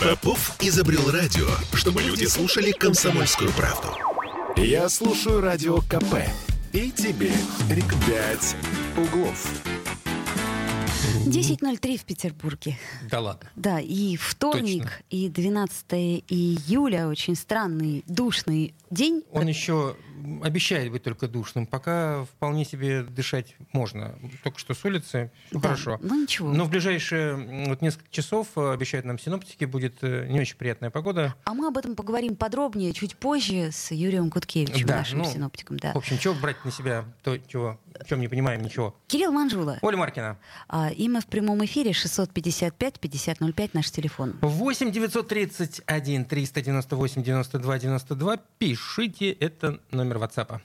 Попов изобрел радио, чтобы люди слушали комсомольскую правду. Я слушаю радио КП и тебе рекомендую углов. 10.03 в Петербурге. Да ладно. Да, и вторник, Точно. и 12 июля, очень странный, душный день. Он еще обещает быть только душным. Пока вполне себе дышать можно. Только что с улицы все Да, хорошо. Ну ничего. Но в ближайшие вот несколько часов, э, обещают нам синоптики, будет э, не очень приятная погода. А мы об этом поговорим подробнее чуть позже с Юрием Куткевичем, Да, нашим ну, синоптиком. Да. В общем, чего брать на себя, то, чего, в чем не понимаем ничего. Кирилл Манжула. Оля Маркина. А, и мы в прямом эфире 655-5005, наш телефон. 8 931 398 92 92. Пишите, это номер WhatsApp.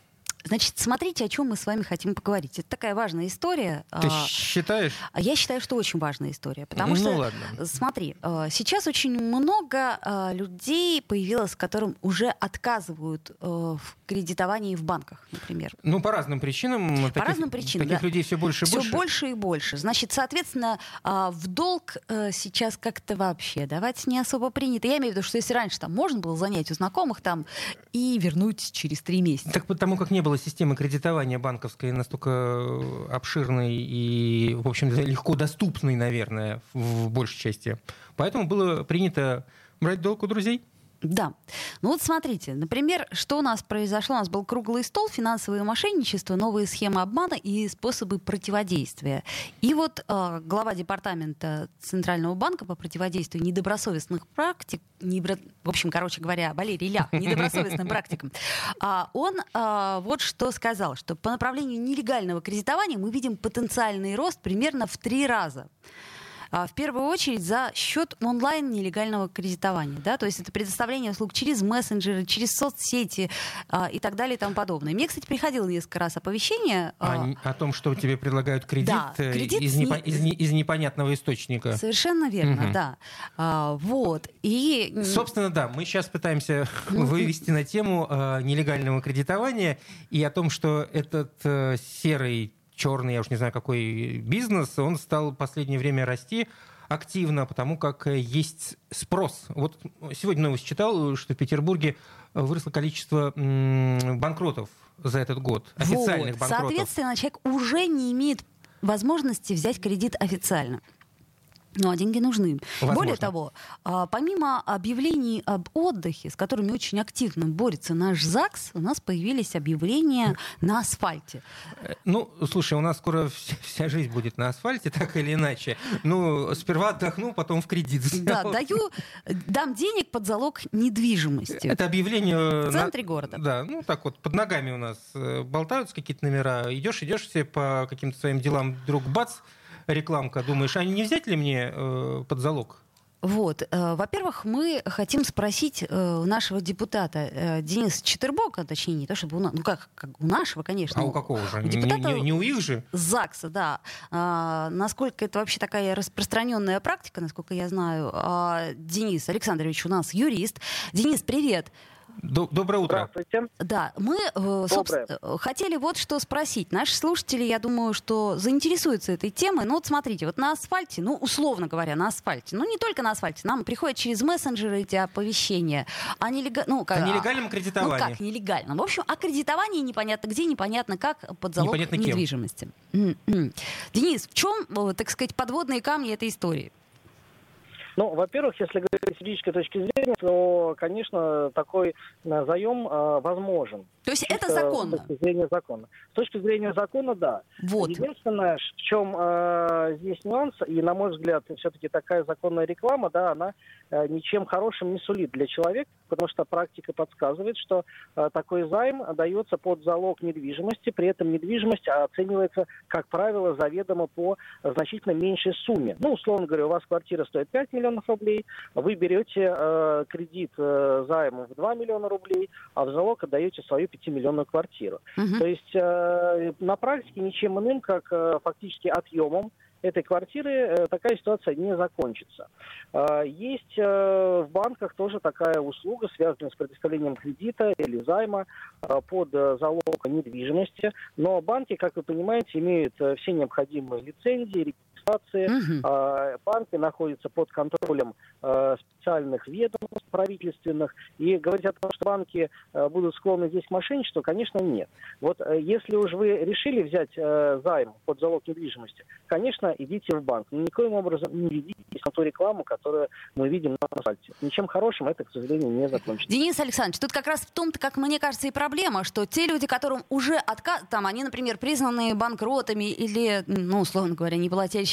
Значит, смотрите, о чем мы с вами хотим поговорить. Это такая важная история. Ты А, считаешь? А я считаю, что очень важная история, потому Ну, что, ладно. смотри, э, сейчас очень много э, людей появилось, которым уже отказывают э, в кредитовании в банках, например. Ну, по разным причинам. По разным причинам, Таких да. людей все больше и Все больше. больше и больше. Значит, соответственно, в долг э, сейчас как-то вообще давать не особо принято. Я имею в виду, что если раньше там можно было занять у знакомых там и вернуть через три месяца. Так потому как не было системы кредитования банковской настолько э, обширной и, в общем, легко доступной, наверное, в большей части. Поэтому было принято брать долг у друзей. Да. Ну вот смотрите, например, что у нас произошло? У нас был круглый стол, финансовое мошенничество, новые схемы обмана и способы противодействия. И вот э, глава департамента Центрального банка по противодействию недобросовестных практик, небро- в общем, короче говоря, Валерий Лях, недобросовестным практикам, а, он а, вот что сказал, что по направлению нелегального кредитования мы видим потенциальный рост примерно в три раза. А, В первую очередь за счет онлайн нелегального кредитования. Да? То есть это предоставление услуг через мессенджеры, через соцсети а, и так далее и тому подобное. Мне, кстати, приходило несколько раз оповещение. А не- О том, что тебе предлагают кредит, Да, э, кредит из, с непо- не- из не- из непонятного источника. Совершенно верно, Мгм. да. А, вот. И... Собственно, да, мы сейчас пытаемся вывести на тему э, нелегального кредитования и о том, что этот э, серый, черный, я уж не знаю, какой бизнес, он стал в последнее время расти активно, потому как э, есть спрос. Вот сегодня новость читал, что в Петербурге выросло количество банкротов за этот год, официальных вот. банкротов. Соответственно, человек уже не имеет возможности взять кредит официально. Ну, а деньги нужны. Возможно. Более того, а, помимо объявлений об отдыхе, с которыми очень активно борется наш ЗАГС, у нас появились объявления на асфальте. Э, Ну, слушай, у нас скоро вся, жизнь будет на асфальте, так или иначе. Ну, сперва отдохну, потом в кредит. Да, взял. даю, дам денег под залог недвижимости. Это объявление... В центре города. Да, ну так вот, под ногами у нас э, болтаются какие-то номера. Идешь, идешь себе по каким-то своим делам, вдруг бац, рекламка. Думаешь, а не взять ли мне э, под залог? Вот. э, Во-первых, мы хотим спросить э, у нашего депутата э, Дениса Четербока, точнее, не то чтобы у нас, ну как, как у нашего, конечно. А у какого же? у Не, депутата- не- не у их же? ЗАГСа, да. А, насколько это вообще такая распространенная практика, насколько я знаю. А, Денис Александрович у нас юрист. Денис, привет. До- Доброе утро. Здравствуйте. Да, мы э, собственно, хотели вот что спросить. Наши слушатели, я думаю, что заинтересуются этой темой. Ну вот смотрите, вот на асфальте, ну условно говоря, на асфальте, ну не только на асфальте, нам приходят через мессенджеры эти оповещения о, нелега- ну, как, О нелегальном Ну кредитовании. как нелегальном? В общем, о кредитовании непонятно где, непонятно как, под залог Непонятно кем. недвижимости. М-м. Денис, в чем, э, так сказать, подводные камни этой истории? Ну, во-первых, если говорить с юридической точки зрения, то, конечно, такой э, заем э, возможен. То есть это законно? С точки зрения закона. С точки зрения закона, да. Вот. Единственное, в чем э, здесь нюанс, и, на мой взгляд, все-таки такая законная реклама, да, она э, ничем хорошим не сулит для человека, потому что практика подсказывает, что э, такой займ дается под залог недвижимости, при этом недвижимость оценивается, как правило, заведомо по значительно меньшей сумме. Ну, условно говоря, у вас квартира стоит 5 миллионов рублей, вы берете э, кредит э, займа в 2 миллиона рублей, а в залог отдаете свою 5-миллионную квартиру. Мгм. То есть э, на практике ничем иным, как э, фактически отъемом этой квартиры э, такая ситуация не закончится. Э, Есть э, в банках тоже такая услуга, связанная с предоставлением кредита или займа под залог недвижимости. Но банки, как вы понимаете, имеют все необходимые лицензии, администрации. Мгм. А, Банки находятся под контролем э, специальных ведомств правительственных. И говорить о том, что банки э, будут склонны здесь к мошенничеству, конечно, нет. Вот э, если уж вы решили взять э, займ под залог недвижимости, конечно, идите в банк. Но никоим образом не ведитесь на ту рекламу, которую мы видим на асфальте. Ничем хорошим это, к сожалению, не закончится. Денис Александрович, тут как раз в том-то, как мне кажется, и проблема, что те люди, которым уже отказ, там, они, например, признаны банкротами или, ну, условно говоря,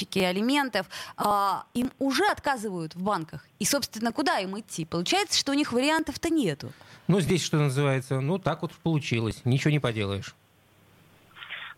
неплательщики алиментов, а, им уже отказывают в банках. И, собственно, куда им идти? Получается, что у них вариантов-то нету. Ну, здесь, что называется, ну, так вот получилось. Ничего не поделаешь.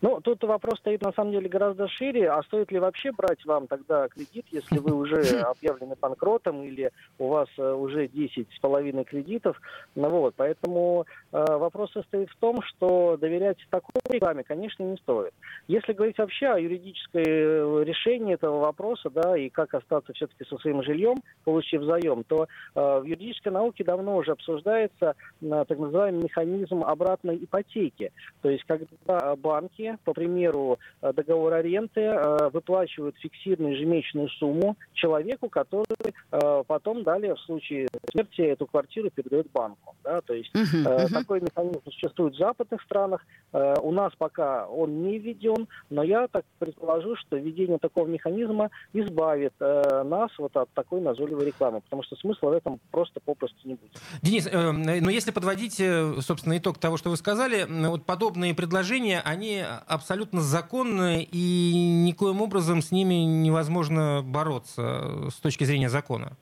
Ну, тут вопрос стоит на самом деле гораздо шире. А стоит ли вообще брать вам тогда кредит, если вы уже объявлены банкротом или у вас э, уже 10 с половиной кредитов? Ну, вот, поэтому э, вопрос состоит в том, что доверять такой рекламе, конечно, не стоит. Если говорить вообще о юридической э, решении этого вопроса, да, и как остаться все-таки со своим жильем, получив заем, то э, в юридической науке давно уже обсуждается э, так называемый механизм обратной ипотеки. То есть, когда банки, по примеру э, договора аренды, э, выплачивают фиксированную ежемесячную сумму человеку, который э, потом далее в случае смерти эту квартиру передает банку. Да? То есть Э, мгм. Такой механизм существует в западных странах. У нас пока он не введен, но я так предположу, что введение такого механизма избавит нас вот от такой назойливой рекламы, потому что смысла в этом просто попросту не будет. Денис, э, но если подводить, собственно, итог того, что вы сказали, вот подобные предложения, они абсолютно законны, и никоим образом с ними невозможно бороться э, с точки зрения закона.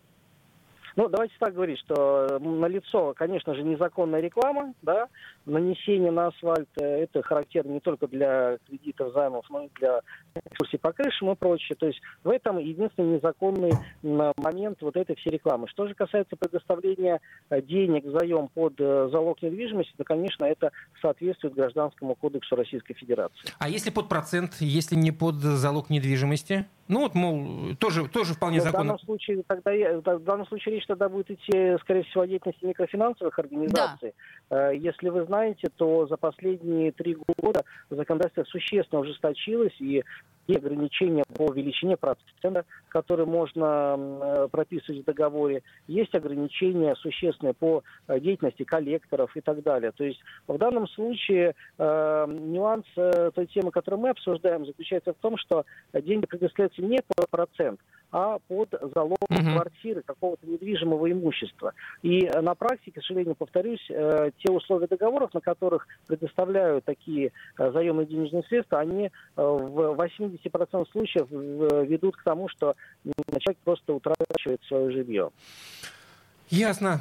Ну, давайте так говорить, что на лицо, конечно же, незаконная реклама, да, нанесение на асфальт, э, это характерно не только для кредитов, займов, но и для экскурсий по крышам и прочее. То есть в этом единственный незаконный момент вот этой всей рекламы. Что же касается предоставления э, денег заем под э, залог недвижимости, то, конечно, это соответствует Гражданскому кодексу Российской Федерации. А если под процент, если не под залог недвижимости? Ну вот, мол, тоже, тоже вполне Но в законно. данном случае тогда я- в данном случае речь тогда будет идти, скорее всего, о деятельности микрофинансовых организаций. Э, Если вы знаете, то за последние три года законодательство существенно ужесточилось и и ограничения по величине процента, которые можно э, прописывать в договоре. Есть ограничения существенные по э, деятельности коллекторов и так далее. То есть в данном случае э, нюанс э, той темы, которую мы обсуждаем, заключается в том, что деньги предоставляются не под процент, а под залог Мгм. квартиры, какого-то недвижимого имущества. И э, на практике, к сожалению, повторюсь, э, те условия договоров, на которых предоставляют такие э, заемные денежные средства, они в 80% случаев ведут к тому, что человек просто утрачивает свое жилье. Ясно.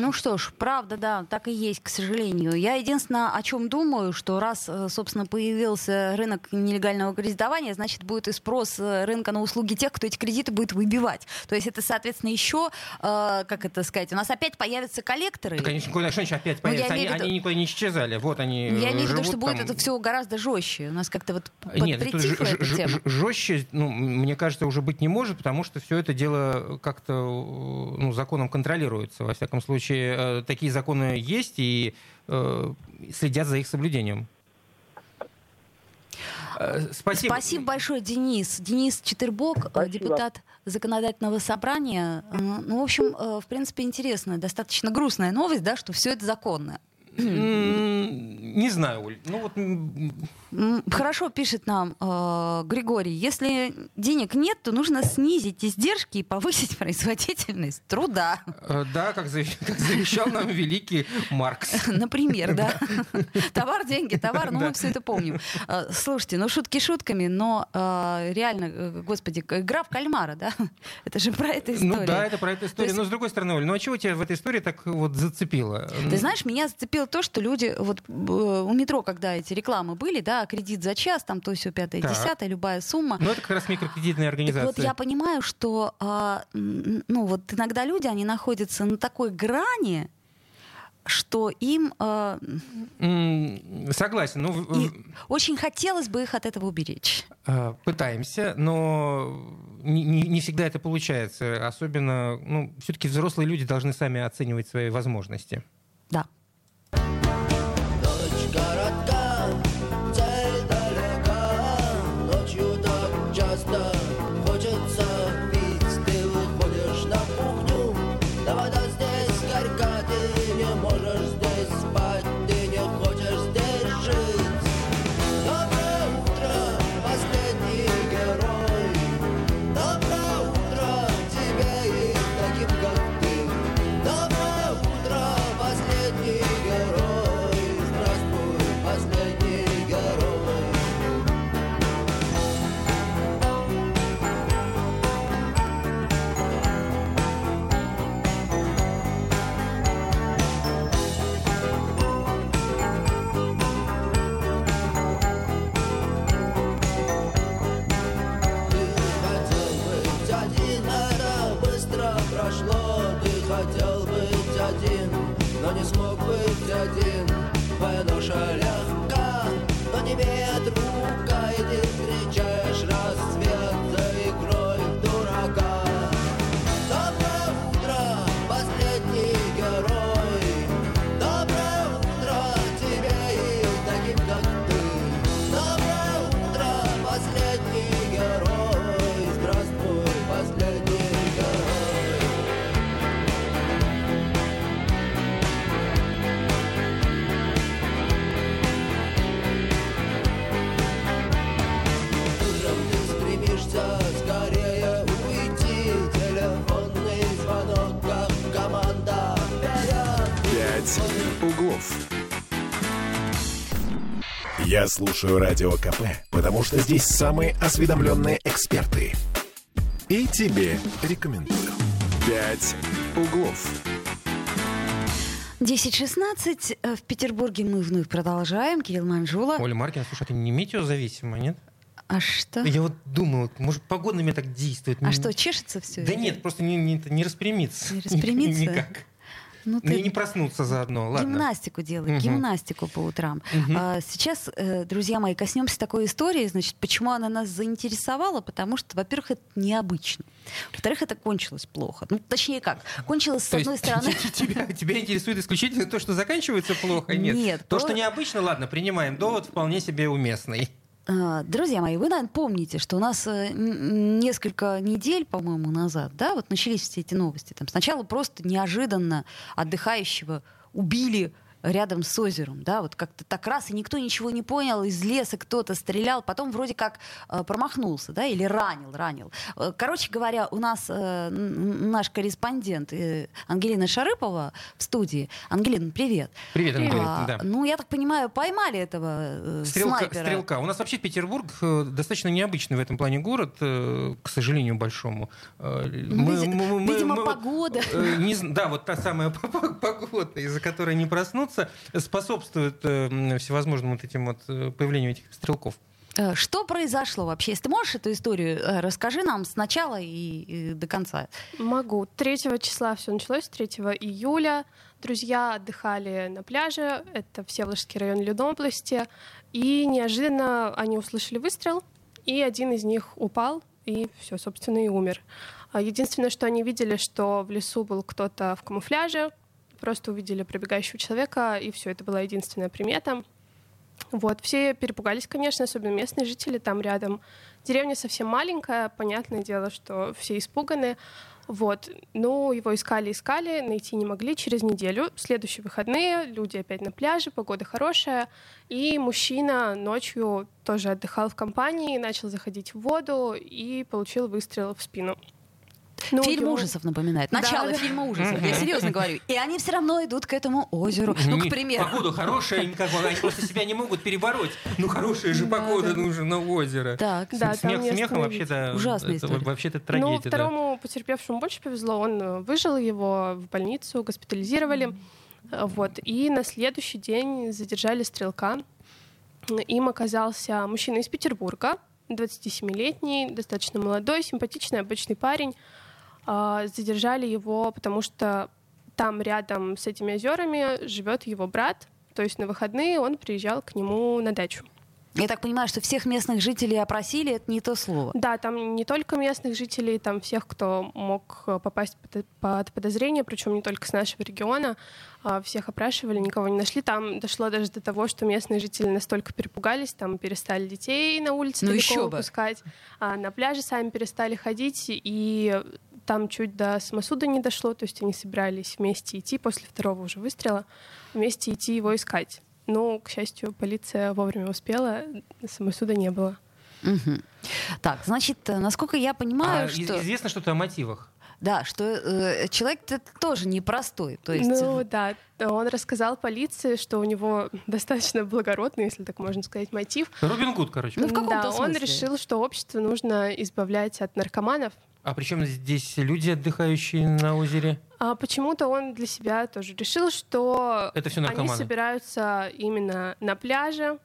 Ну что ж, правда, да, так и есть, к сожалению. Я единственное, о чем думаю, что раз, э, собственно, появился рынок нелегального кредитования, значит, будет и спрос э, рынка на услуги тех, кто эти кредиты будет выбивать. То есть это, соответственно, еще, э, как это сказать, у нас опять появятся коллекторы. Да, конечно, куда что опять Ну, появятся? Они, виду- они никуда не исчезали. Вот они Я имею в виду, что будет там. это все гораздо жестче. У нас как-то вот Нет, это ж- ж- жестче, ну, мне кажется, уже быть не может, потому что все это дело как-то ну, законом контролируется. Во всяком случае, э, такие законы есть и э, следят за их соблюдением. Э, Спасибо. Спасибо большое, Денис. Денис Четырбок, Спасибо. депутат законодательного собрания. Ну, в общем, в принципе, интересная, достаточно грустная новость, да, что все это законно. Не знаю, Оль. Ну вот Хорошо пишет нам э, Григорий, если денег нет, то нужно снизить издержки и повысить производительность труда. э, да, как зави- как завещал нам великий Маркс. Например, да. Товар, деньги, товар, ну мы все это помним. Э, Слушайте, ну шутки шутками, но э, реально, господи, игра в кальмара, да? Это же про эту историю. Ну да, это про эту историю. Но с другой стороны, Оль, ну а чего тебя в этой истории так вот зацепило? Ты знаешь, меня зацепило то, что люди вот э, у метро, когда эти рекламы были, да, кредит за час, там то все пятое, Так. десятое, любая сумма. Ну это как раз микрокредитная Так организация. вот я понимаю, что а, ну вот иногда люди, они находятся на такой грани, что им а, М, Согласен. Ну, и очень хотелось бы их от этого уберечь. э, пытаемся, но не, не- не всегда это получается. Особенно, ну, все-таки взрослые люди должны сами оценивать свои возможности. Да. Слушаю Радио КП, потому что здесь самые осведомленные эксперты. И тебе рекомендую. «Пять углов». 10.16. Э, В Петербурге мы вновь продолжаем. Кирилл Манжула. Оля Маркина, слушай, это не метеозависимо, нет? А что? Я вот думаю, может, погода на меня так действует. А что, чешется все? Да нет, просто не, не, не распрямиться. Не распрямиться? Никак. Ну, Ну и ты не проснуться заодно, ладно. гимнастику делай, Мгм. гимнастику по утрам. Мгм. А, сейчас, э, друзья мои, коснемся такой истории. Значит, почему она нас заинтересовала? Потому что, во-первых, это необычно. Во-вторых, это кончилось плохо. Ну, точнее как, кончилось с То одной есть стороны... тебя, тебя интересует исключительно то, что заканчивается плохо? Нет. Нет, То, то- что необычно, ладно, принимаем. Довод вполне себе уместный. А, Друзья мои, вы, наверное, помните, что у нас э, несколько недель, по-моему, назад, да, вот начались все эти новости. Там сначала просто неожиданно отдыхающего убили рядом с озером, да, вот как-то так раз, и никто ничего не понял, из леса кто-то стрелял, потом вроде как э, промахнулся, да, или ранил, ранил. Э, Короче говоря, у нас э, наш корреспондент э, Ангелина Шарыпова в студии. Ангелина, привет. Привет, Ангелина. А, Да. Ну, я так понимаю, поймали этого э, Стрелка, снайпера. стрелка. У нас вообще Петербург э, достаточно необычный в этом плане город, э, к сожалению, большому. Э, Ну, види- видимо, погода. э, не да, вот та самая погода, из-за которой не проснуться, способствует э, всевозможным вот этим вот э, появлению этих стрелков. Э, Что произошло вообще? Если ты можешь эту историю, расскажи нам с начала и, и до конца. Могу. 3 числа все началось, 3 июля. Друзья отдыхали на пляже, это Всеволожский район Ленобласти, и неожиданно они услышали выстрел, и один из них упал, и все, собственно, и умер. А Единственное, что они видели, что в лесу был кто-то в камуфляже, просто увидели пробегающего человека, и все, это была единственная примета. Вот, все перепугались, конечно, особенно местные жители там рядом. Деревня совсем маленькая, понятное дело, что все испуганы. Вот, ну, его искали, искали, найти не могли. Через неделю, следующие выходные, люди опять на пляже, погода хорошая, и мужчина ночью тоже отдыхал в компании, начал заходить в воду и получил выстрел в спину. Ну, Фильм ему- ужасов напоминает. Начало да. фильма ужасов. Я серьезно говорю. И они все равно идут к этому озеру. Ну, к примеру. Погода хорошая, им как бы, они просто себя не могут перебороть. Ну, хорошая же Да, погода на озеро. Так. Да, Смех смехом вообще-то... Ужасная это история. Вообще-то Ну, трагедия, да. второму потерпевшему больше повезло. Он э, выжил, его в больницу госпитализировали. Э, Вот. И на следующий день задержали стрелка. Им оказался мужчина из Петербурга, 27-летний, достаточно молодой, симпатичный, обычный парень. А, Задержали его, потому что там рядом с этими озерами живет его брат. То есть на выходные он приезжал к нему на дачу. Я так понимаю, что всех местных жителей опросили, это не то слово. Да, там не только местных жителей, там всех, кто мог э, попасть под, под подозрение, причем не только с нашего региона, а, всех опрашивали, никого не нашли. Там дошло даже до того, что местные жители настолько перепугались, там перестали детей на улице Ну, далеко еще бы. выпускать, а на пляже сами перестали ходить, и там чуть до самосуда не дошло, то есть они собирались вместе идти после второго уже выстрела, вместе идти его искать. Но, к счастью, полиция вовремя успела, самосуда не было. Мгм. Так, значит, э, насколько я понимаю, А что... Известно что-то о мотивах? Да, что э, человек -то тоже непростой. То есть... Ну да, он рассказал полиции, что у него достаточно благородный, если так можно сказать, мотив. Робин Гуд, короче. Ну, в да, он смысле. решил, что общество нужно избавлять от наркоманов. А причем здесь люди, отдыхающие на озере? А почему-то он для себя тоже решил, что Это все они собираются именно на пляже,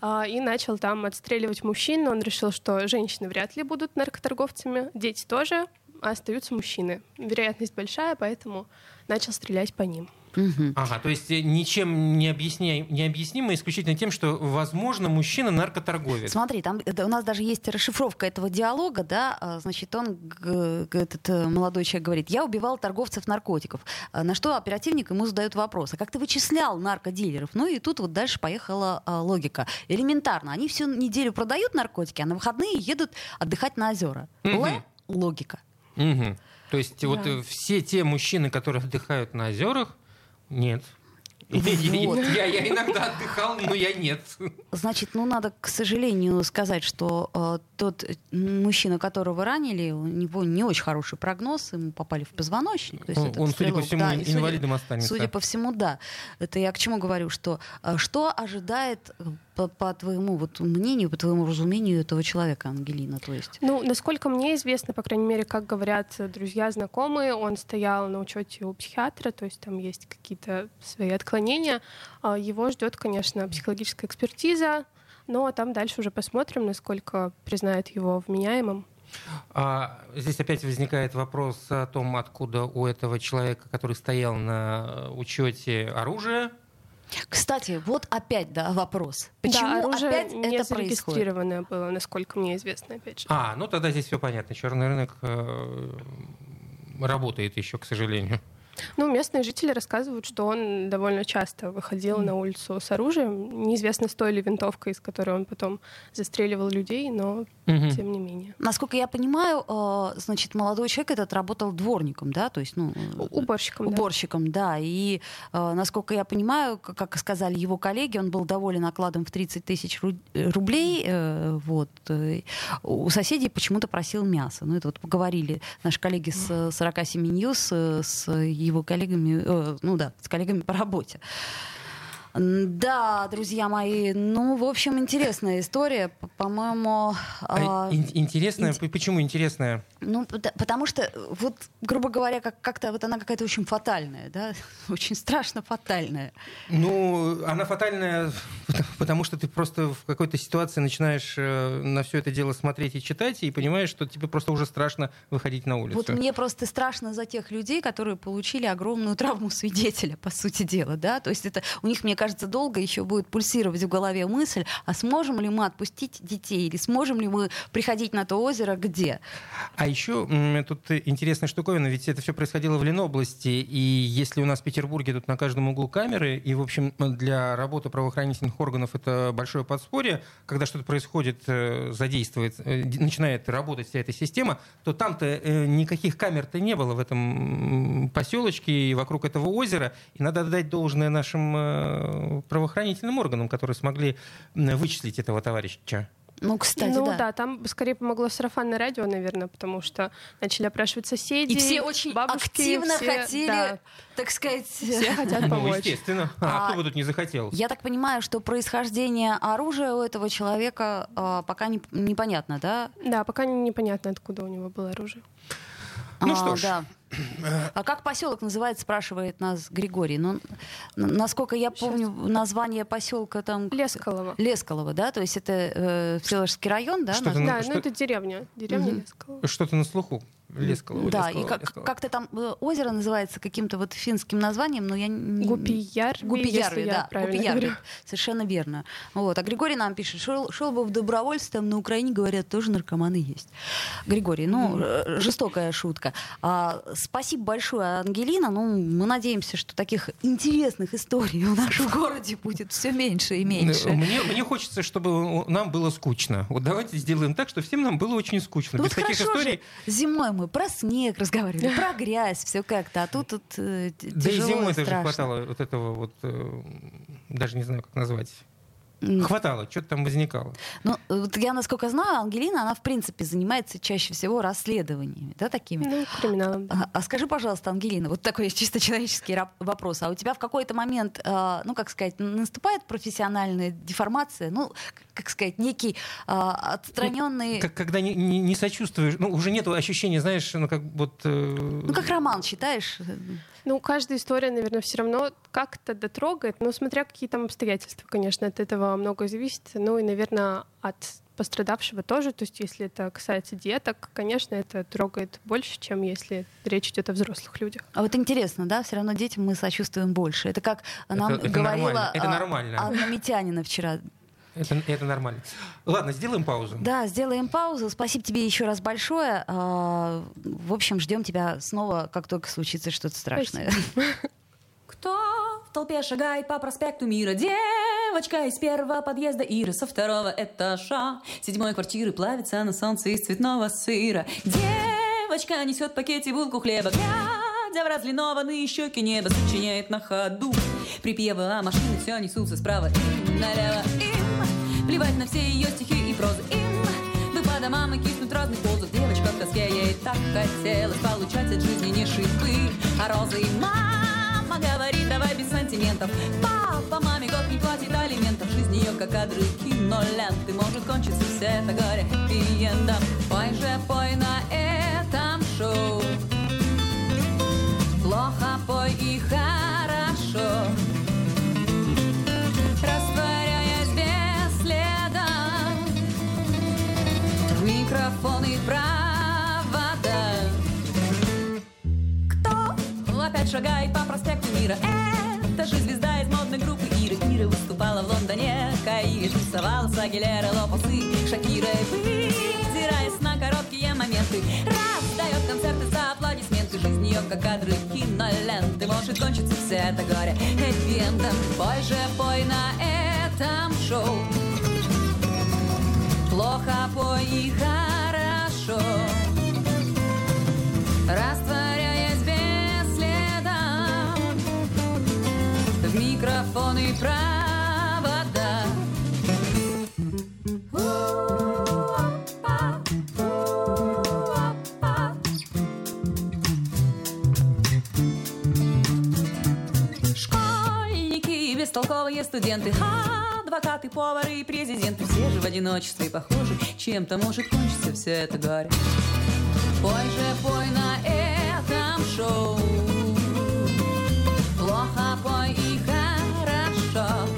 а, и начал там отстреливать мужчин. Он решил, что женщины вряд ли будут наркоторговцами, дети тоже. а остаются мужчины. Вероятность большая, поэтому начал стрелять по ним. Мгм. Ага, то есть э, ничем не, объясняй, не объяснимо исключительно тем, что, возможно, мужчина наркоторговец. Смотри, там это, у нас даже есть расшифровка этого диалога, да, а, значит, он, этот э, молодой человек говорит, я убивал торговцев наркотиков, А, на что оперативник ему задает вопрос, а как ты вычислял наркодилеров? Ну и тут вот дальше поехала а, логика. Элементарно, они всю неделю продают наркотики, а на выходные едут отдыхать на озера. Мгм. Л- логика. Мгм. То есть вот Да. э, все те мужчины, которые отдыхают на озерах, нет. Вот. Я, я иногда отдыхал, но я нет. Значит, ну надо, к сожалению, сказать, что э, тот мужчина, которого ранили, у него не очень хороший прогноз, ему попали в позвоночник. Он, судя по всему, инвалидом останется. Судя по всему, да. Это я к чему говорю, что э, что ожидает э, по, по твоему вот мнению, по твоему разумению этого человека, Ангелина, то есть. Ну, насколько мне известно, по крайней мере, как говорят друзья, знакомые, он стоял на учете у психиатра, то есть там есть какие-то свои отклонения. А Его ждет, конечно, психологическая экспертиза, но там дальше уже посмотрим, насколько признают его вменяемым. А здесь опять возникает вопрос о том, откуда у этого человека, который стоял на учете оружия. Кстати, вот опять, да, вопрос. Почему да, оружие опять не это происходит? зарегистрированное было, насколько мне известно, опять же. А, ну тогда здесь все понятно. Черный рынок э, работает еще, к сожалению. Ну, местные жители рассказывают, что он довольно часто выходил на улицу с оружием. Неизвестно, с той ли винтовкой, из которой он потом застреливал людей, но Мгм. тем не менее. Насколько я понимаю, э, значит, молодой человек этот работал дворником, да, то есть, ну, э, Уборщиком, да. уборщиком, да. И, э, насколько я понимаю, как сказали его коллеги, он был доволен окладом в 30 тысяч ру- рублей. Вот. У соседей почему-то просил мясо. Ну, это вот поговорили наши коллеги с э, 47 News с его коллегами, ну да, с коллегами по работе. Да, друзья мои, ну, в общем, интересная история. По-моему, А ин- интересная, инте- п- почему интересная? ну, пото- потому что, э, вот, грубо говоря, как- как-то вот она какая-то очень фатальная, да, очень страшно фатальная. Ну, она фатальная, потому что ты просто в какой-то ситуации начинаешь э, на все это дело смотреть и читать, и понимаешь, что тебе просто уже страшно выходить на улицу. Вот мне просто страшно за тех людей, которые получили огромную травму свидетеля, по сути дела, да, то есть это у них, мне кажется, долго еще будет пульсировать в голове мысль, а сможем ли мы отпустить детей, или сможем ли мы приходить на то озеро, где? А еще тут интересная штуковина, ведь это все происходило в Ленобласти, и если у нас в Петербурге тут на каждом углу камеры, и, в общем, для работы правоохранительных органов это большое подспорье, когда что-то происходит, э, задействует, э, начинает работать вся эта система, то там-то э, никаких камер-то не было в этом поселочке и вокруг этого озера, и надо отдать должное нашим правоохранительным органам, которые смогли вычислить этого товарища. Ну, кстати, ну да. да. там скорее помогло сарафанное радио, наверное, потому что начали опрашивать соседей. И все очень бабушки, активно все- хотели, да, так сказать... все хотят Ну, помочь. естественно. А, А, кто бы тут не захотел? Я так понимаю, что происхождение оружия у этого человека а, пока не- непонятно, да? Да, пока не- непонятно, откуда у него было оружие. Ну А, что ж. да. А как поселок называется, спрашивает нас Григорий. Ну, насколько я помню, название поселка там... Лескалово. Лескалово, да? То есть это э, Всеволожский район, да? Что-то? Ну, Да, что- ну это деревня. Деревня Мгм. Лескалово. Что-то на слуху. Лескало. Да, Лескало, и как, Лескало. как-то там э, озеро называется каким-то вот финским названием, но я не... Гупиярви, Гупиярви, да, Гупиярви. Совершенно верно. Вот. А Григорий нам пишет, шел, шел бы в добровольство, там на Украине, говорят, тоже наркоманы есть. Григорий, ну, э, жестокая шутка. А, спасибо большое, Ангелина. Ну, мы надеемся, что таких интересных историй в нашем городе будет все меньше и меньше. Мне, мне хочется, чтобы нам было скучно. Вот давайте сделаем так, что всем нам было очень скучно. Ну Без вот таких хорошо историй. же, зимой мы про снег разговаривали, про грязь, все как-то, а тут, тут э, т- Да и тяжело зимой тоже хватало вот этого вот, э, даже не знаю, как назвать. Хватало, что-то там возникало. Ну, вот я, насколько знаю, Ангелина, она, в принципе, занимается чаще всего расследованиями, да, такими? Ну, криминалом. А, а скажи, пожалуйста, Ангелина, вот такой чисто человеческий вопрос. А у тебя в какой-то момент, а, ну, как сказать, наступает профессиональная деформация? Ну, как сказать, некий а, отстраненный... Как, когда не, не- не сочувствуешь, ну, уже нет ощущения, знаешь, ну, как вот... э, Ну, как роман читаешь? Ну, каждая история, наверное, все равно как-то дотрогает, но смотря какие там обстоятельства, конечно, от этого много зависит. Ну и, наверное, от пострадавшего тоже. То есть если это касается деток, конечно, это трогает больше, чем если речь идет о взрослых людях. А вот интересно, да, все равно детям мы сочувствуем больше. Это как нам это говорила нормально, это нормально. Анна Митянина вчера. Это, это нормально. Ладно, сделаем паузу. Да, сделаем паузу. Спасибо тебе еще раз большое. А, В общем, ждем тебя снова, как только случится что-то страшное. Кто в толпе шагает по проспекту Мира? Девочка из первого подъезда Ира со второго этажа седьмой квартиры плавится на солнце из цветного сыра. Девочка несет в пакете булку хлеба, глядя в разлинованные щеки неба, сочиняет на ходу припевы, а машины все несутся справа и налево. Им плевать на все ее стихи и прозы. Им домам и киснут разных позах. Девочка в тоске ей так хотелось получать от жизни не шипы, а розы. И мама говорит, давай без сантиментов. Папа маме год не платит алиментов. Жизнь ее как кадры киноленты. Может кончиться все это горе хэппи-эндом. Пой же, пой на этом шоу. Плохо пой и хорошо. Микрофон и провода. Кто? Опять шагает по проспекту мира? Это же звезда из модной группы Иры. Ира выступала в Лондоне Каире тусовала с Агилера Лопасы Шакирой выдираясь на короткие моменты Раздает концерты за аплодисменты. Жизнь ее как кадры киноленты. Может кончиться все это горе хэппи-эндом Пой же, пой на этом шоу. Плохо и хорошо Растворяясь без следа В микрофон и провода. Школьники, бестолковые студенты, адвокаты, повары и президенты, все же в одиночестве похожи, чем-то может кончиться все это горе. Пой же, пой на этом шоу, плохо пой и хорошо,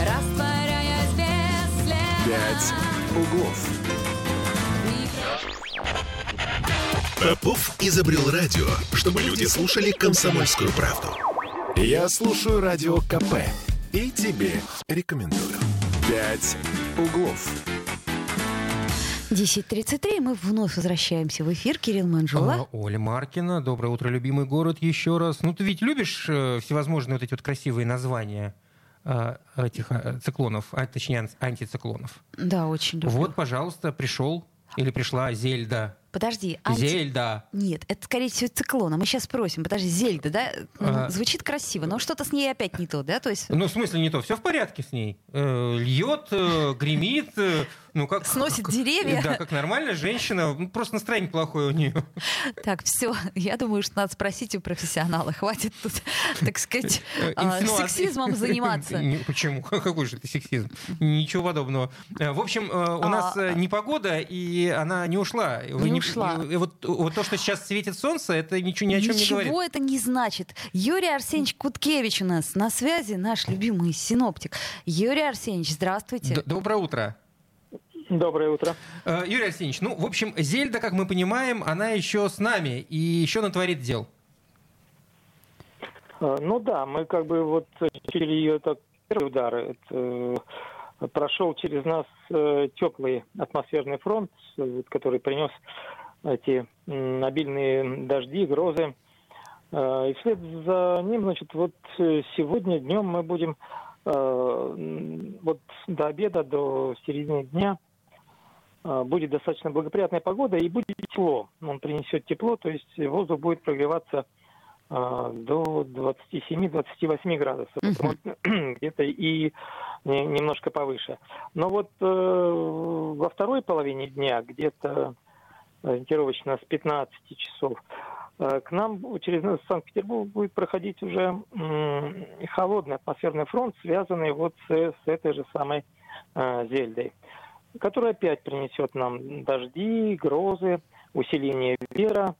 растворяясь без следа. «Пять углов». Попов изобрел радио, чтобы люди слушали комсомольскую правду. Я слушаю Радио КП и тебе рекомендую. «Пять углов». 10.33, мы вновь возвращаемся в эфир. Кирилл Манжула. А, Оля Маркина, доброе утро, любимый город, еще раз. Ну, ты ведь любишь э, всевозможные вот эти вот красивые названия э, этих э, циклонов, а, точнее ан- антициклонов. Да, очень люблю. Вот, пожалуйста, пришел или пришла Зельда. Подожди, анти- Зельда. Нет, это, скорее всего, циклон. А мы сейчас спросим. Подожди, Зельда, да? А. Звучит красиво, но что-то с ней опять не то, да? То есть Ну, в смысле не то, все в порядке с ней. Э, льет, э, гремит, э, ну как... Сносит как- деревья. Да, как нормальная женщина, ну, просто настроение плохое у нее. Так, все. Я думаю, что надо спросить у профессионала. Хватит тут, так сказать, а, сексизмом заниматься. Не, Почему? Какой же это сексизм? Ничего подобного. Э, В общем, э, у А, нас э, непогода, и она не ушла. Не ушла. Вот, вот то, что сейчас светит солнце, это ничего ни о чем не Ничего говорит. это не значит. Юрий Арсеньевич Куткевич у нас на связи, наш любимый синоптик. Юрий Арсеньевич, здравствуйте. Доброе утро. Доброе утро. Э, Юрий Арсеньевич, ну, в общем, Зельда, как мы понимаем, она еще с нами и еще натворит дел. Э, Ну да, мы как бы вот через ее так первый удар это, э, прошел через нас теплый атмосферный фронт, который принес эти обильные дожди, грозы. И вслед за ним, значит, вот сегодня днем мы будем вот до обеда, до середины дня будет достаточно благоприятная погода и будет тепло. Он принесет тепло, то есть воздух будет прогреваться а, до 27-28 градусов, где-то и не- немножко повыше. Но вот э, во второй половине дня, где-то ориентировочно с 15 часов, э, к нам через Санкт-Петербург будет проходить уже холодный атмосферный фронт, связанный вот с, с этой же самой э, Зельдой, который опять принесет нам дожди, грозы, усиление ветра,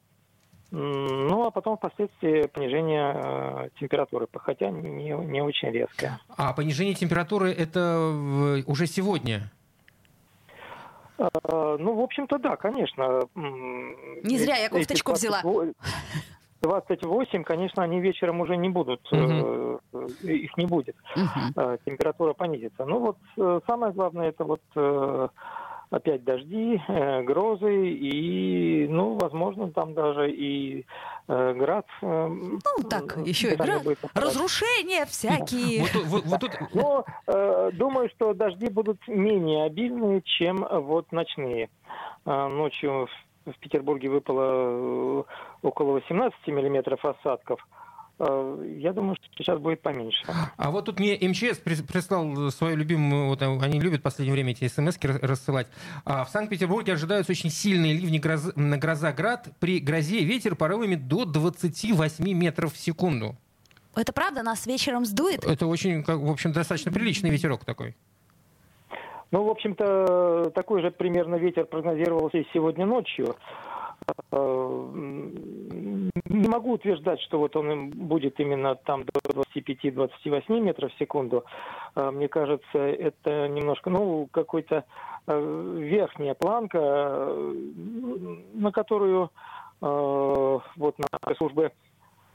Ну, а потом впоследствии понижение э, температуры, хотя не, не очень резкое. А понижение температуры это в- уже сегодня. Э, Ну, в общем-то, да, конечно. Не зря я эти кофточку взяла. 28 28, конечно, они вечером уже не будут, э, их не будет. Э, температура понизится. Ну вот э, самое главное это вот э, опять дожди, э, грозы и, ну, возможно, там даже и э, град. э, Ну, так, еще и град. Разрушения всякие. Но э, думаю, что дожди будут менее обильные, чем вот ночные. Э, ночью в, в Петербурге выпало э, около 18 миллиметров осадков. Э, я думаю, что сейчас будет поменьше. А вот тут мне МЧС прис- прислал свою любимую, вот э, они любят в последнее время эти смс рассылать. А в Санкт-Петербурге ожидаются очень сильные ливни, гроз- м, гроза, град. При грозе ветер порывами до 28 метров в секунду. Это правда? Нас вечером сдует? Это очень, в общем, достаточно приличный ветерок такой. Ну, в общем-то, такой же примерно ветер прогнозировался и сегодня ночью. Э, Не могу утверждать, что вот он будет именно там до 25-28 метров в секунду. Э, Мне кажется, это немножко, ну, какой-то э, верхняя планка, на которую вот наши службы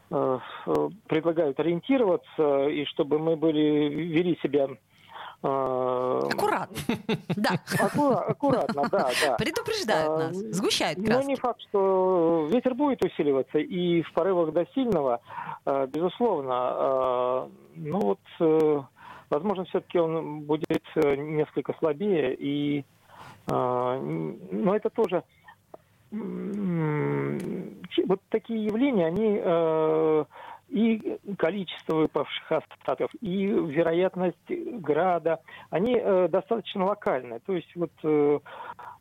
предлагают ориентироваться, и чтобы мы были, вели себя Аккуратно. Да. Аккура- аккуратно, да, да. Предупреждают А, нас. Сгущают Но краски. не факт, что ветер будет усиливаться, и в порывах до сильного, э, безусловно. э, Ну вот, э, возможно, все-таки он будет э, несколько слабее, и, э, но это тоже вот такие явления, они э, и количество выпавших осадков, и вероятность града, они э, достаточно локальные. То есть вот э,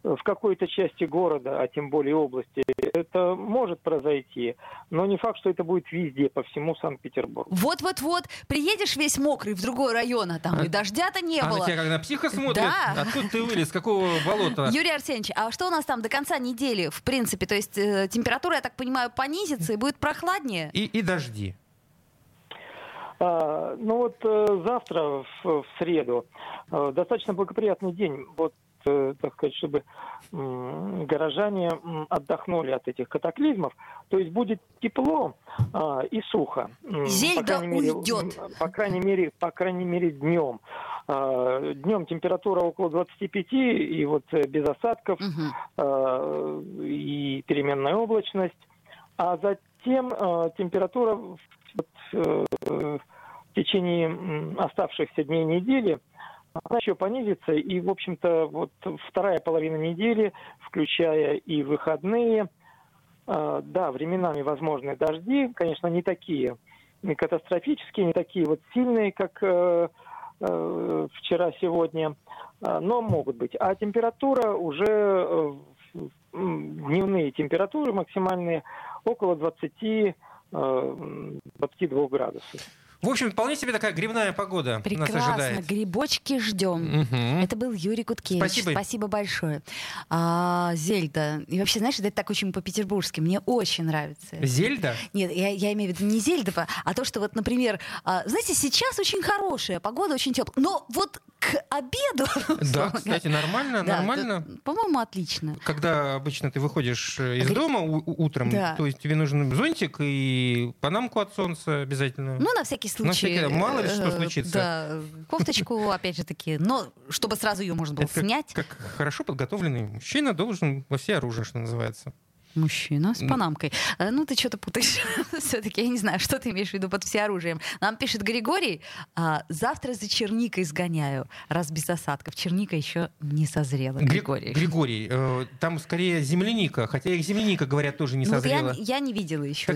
в какой-то части города, а тем более области, это может произойти, но не факт, что это будет везде, по всему Санкт-Петербургу. Вот-вот-вот, приедешь весь мокрый в другой район, а там и дождя-то не а было. на тебя как на психа смотрит? Да. Откуда ты вылез? С какого болота? Юрий Арсеньевич, а что у нас там до конца недели, в принципе? То есть э, температура, я так понимаю, понизится и будет прохладнее? И, и дожди. А, ну вот э, завтра, в, среду, э, достаточно благоприятный день. Вот, э, так сказать, чтобы горожане отдохнули от этих катаклизмов. То есть будет тепло а, и сухо. Зельда по мере, уйдет. По крайней мере, по крайней мере днем. А, Днем температура около 25, и вот без осадков, э, и переменная облачность. А затем э, температура э, в течение оставшихся дней недели она еще понизится. И, в общем-то, вот вторая половина недели, включая и выходные, э, да, временами возможны дожди, конечно, не такие катастрофические, не такие вот сильные, как э, вчера-сегодня, э, но могут быть. А температура уже дневные температуры максимальные около 20 э, 22 градусов. В общем, вполне себе такая грибная погода нас Прекрасно, ожидает. грибочки ждем. Мгм. Это был Юрий Куткевич. Спасибо. большое. А, Зельда. И вообще, знаешь, это так очень по-петербургски. Мне очень нравится. Зельда? Нет, я, я имею в виду не Зельдова, а то, что вот, например, а, знаете, сейчас очень хорошая погода, очень теплая. Но вот к обеду... Да, кстати, нормально, Да, нормально. По-моему, отлично. Когда обычно ты выходишь э, из Гри- дома утром, Да. то есть тебе нужен зонтик и панамку от солнца обязательно. Ну, на всякий случай. На всякий- мало ли что э, случится. Да, кофточку, опять же таки. Но чтобы сразу ее можно было Это как- снять. Как, хорошо подготовленный мужчина должен во все оружие, что называется. Мужчина с панамкой. Э, Ну, ты что-то путаешь. Все-таки я не знаю, что ты имеешь в виду под всеоружием. Нам пишет Григорий, а, завтра за черникой сгоняю, раз без осадков. Черника еще не созрела, Гри- Григорий. Григорий, э, там скорее земляника, хотя и земляника, говорят, тоже не Ну, созрела. я не видела еще.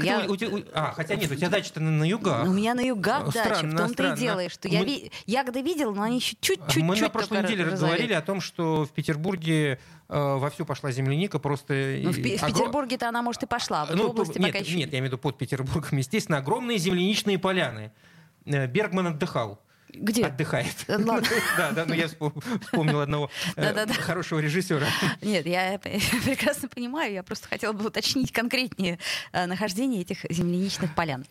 А, хотя нет, у тебя дача-то на, югах. У меня на югах дача, в том-то и дело, что я ягоды видела, но они еще чуть-чуть Мы на прошлой неделе говорили о том, что в Петербурге вовсю пошла земляника, просто... Ну, в, и- Пе- в Петербурге-то она, может, и пошла, а вот Ну, в области нет, пока еще нет, я имею в виду под Петербургом, естественно, огромные земляничные поляны. Э, Бергман отдыхал. Где? отдыхает. Э, ладно. Да, да, но я вспом- вспомнил одного э, хорошего режиссера. Нет, я прекрасно понимаю, я просто хотела бы уточнить конкретнее э, нахождение этих земляничных полян.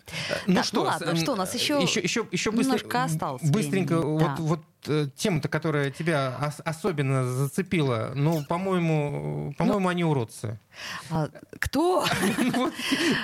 Так, ну ладно, с- что у нас еще еще, еще, еще быстро- немножко осталось Быстренько, времени, вот, да. вот э, тема-то, которая тебя ос- особенно зацепила, ну, по-моему, по-моему, они уродцы. А, Кто? Ну, вот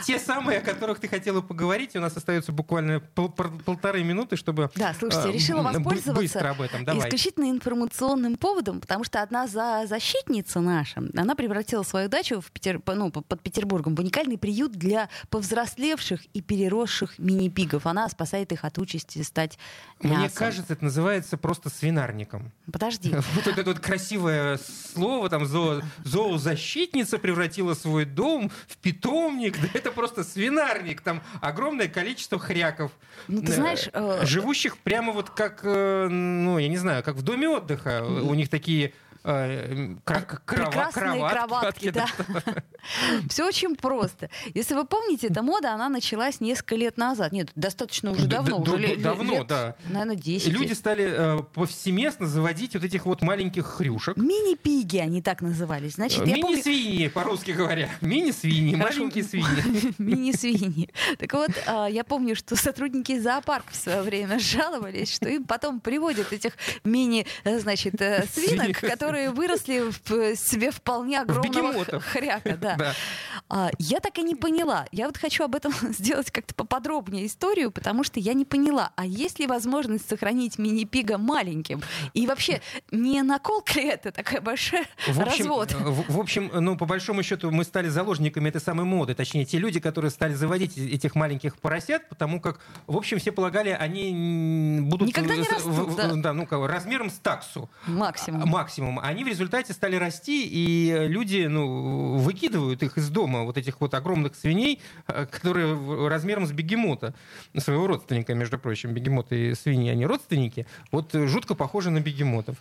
Те самые, о которых ты хотела поговорить, у нас остается буквально пол- пол- полторы минуты, чтобы Да, слушайте, э, решила воспользоваться быстро об этом. Давай. исключительно информационным поводом, потому что одна за защитница наша, она превратила свою дачу в Петер... ну, под Петербургом в уникальный приют для повзрослевших и переросших мини-пигов. Она спасает их от участи стать мясом. Мне кажется, это называется просто свинарником. Подожди. Вот это вот красивое слово, там, зоо- зоозащитница превратила свой дом в питомник. Да это просто свинарник. Там огромное количество хряков. Ну, ты знаешь, э, Живущих прямо вот как, э, ну, я не знаю, как в доме отдыха. У них такие э, кра- крова- Прекрасные кроватки, да. Все очень просто. Если вы помните, эта мода, она началась несколько лет назад. Нет, достаточно уже давно. д- уже д- ле- давно, лет, да. Наверное, 10. Люди стали э, повсеместно заводить вот этих вот маленьких хрюшек. Мини-пиги они так назывались. Значит, помню... Мини-свиньи, по-русски говоря. Мини-свиньи, маленькие свиньи. Мини-свиньи. Так вот, а, я помню, что сотрудники зоопарка в свое время жаловались, что им потом приводят этих мини, э, значит, э, свинок, Свинок. Которые выросли в э, себе вполне огромного хряка. Да. Да. А, Я так и не поняла. Я вот хочу об этом сделать как-то поподробнее историю, потому что я не поняла, а есть ли возможность сохранить мини-пига маленьким? И вообще, не наколка ли это такая большая В общем, развод? э, В, в общем, ну, по большому счету, мы стали заложниками этой самой моды. Точнее, те люди, которые стали заводить этих маленьких поросят, потому как, в общем, все полагали, они будут... Никогда не растут, в- да. ну, как, размером с таксу. Максимум. А, Максимум. Они в результате стали расти, и люди ну, выкидывают их из дома, вот этих вот огромных свиней, э, которые размером с бегемота, своего родственника, между прочим. Бегемоты и свиньи, они родственники. Вот э, жутко похожи на бегемотов.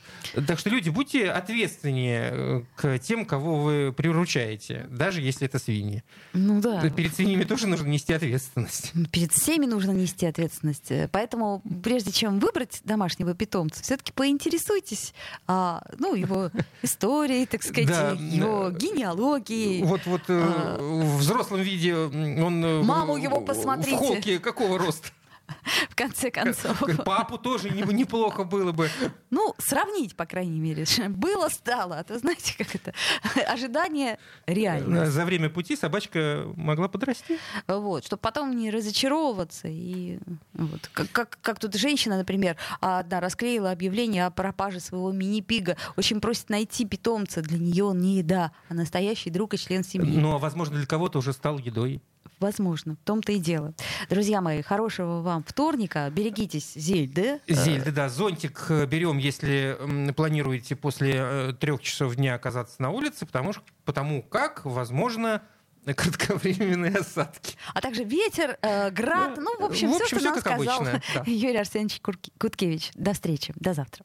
Так что, люди, будьте ответственнее э, к тем, кого вы приручаете, даже если это свиньи. Ну да. Перед свиньями тоже нужно нести ответственность. Перед всеми нужно нести ответственность. Поэтому, прежде чем выбрать домашнего питомца, все-таки поинтересуйтесь а, ну, его историей, так сказать, Да, его генеалогией. Вот, вот А. в взрослом виде он... э, Маму в- его В посмотрите. холке какого роста? В конце концов. Папу тоже не- неплохо было бы. Ну, сравнить, по крайней мере. Было, стало. А то знаете, как это? Ожидание реально. За время пути собачка могла подрасти. Вот, чтобы потом не разочаровываться. И вот, как, как, как тут женщина, например, одна расклеила объявление о пропаже своего мини-пига. Очень просит найти питомца. Для нее он не еда, а настоящий друг и член семьи. Ну, а возможно, для кого-то уже стал едой. Возможно, в том-то и дело. Друзья мои, хорошего вам вторника. Берегитесь Зельды. Зельда, да. Зонтик э, берем, если планируете после э, трех часов дня оказаться на улице, потому, что, потому как, возможно, кратковременные осадки. А также ветер, э, град. Ну, в общем, В все, общем, что всё нам как сказал обычно, да. Юрий Арсеньевич Куткевич. До встречи. До завтра.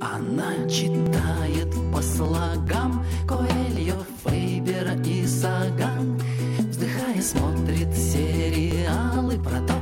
Она читает по слогам Коэльо, Фейбера и Саган Вздыхая смотрит сериалы Про то,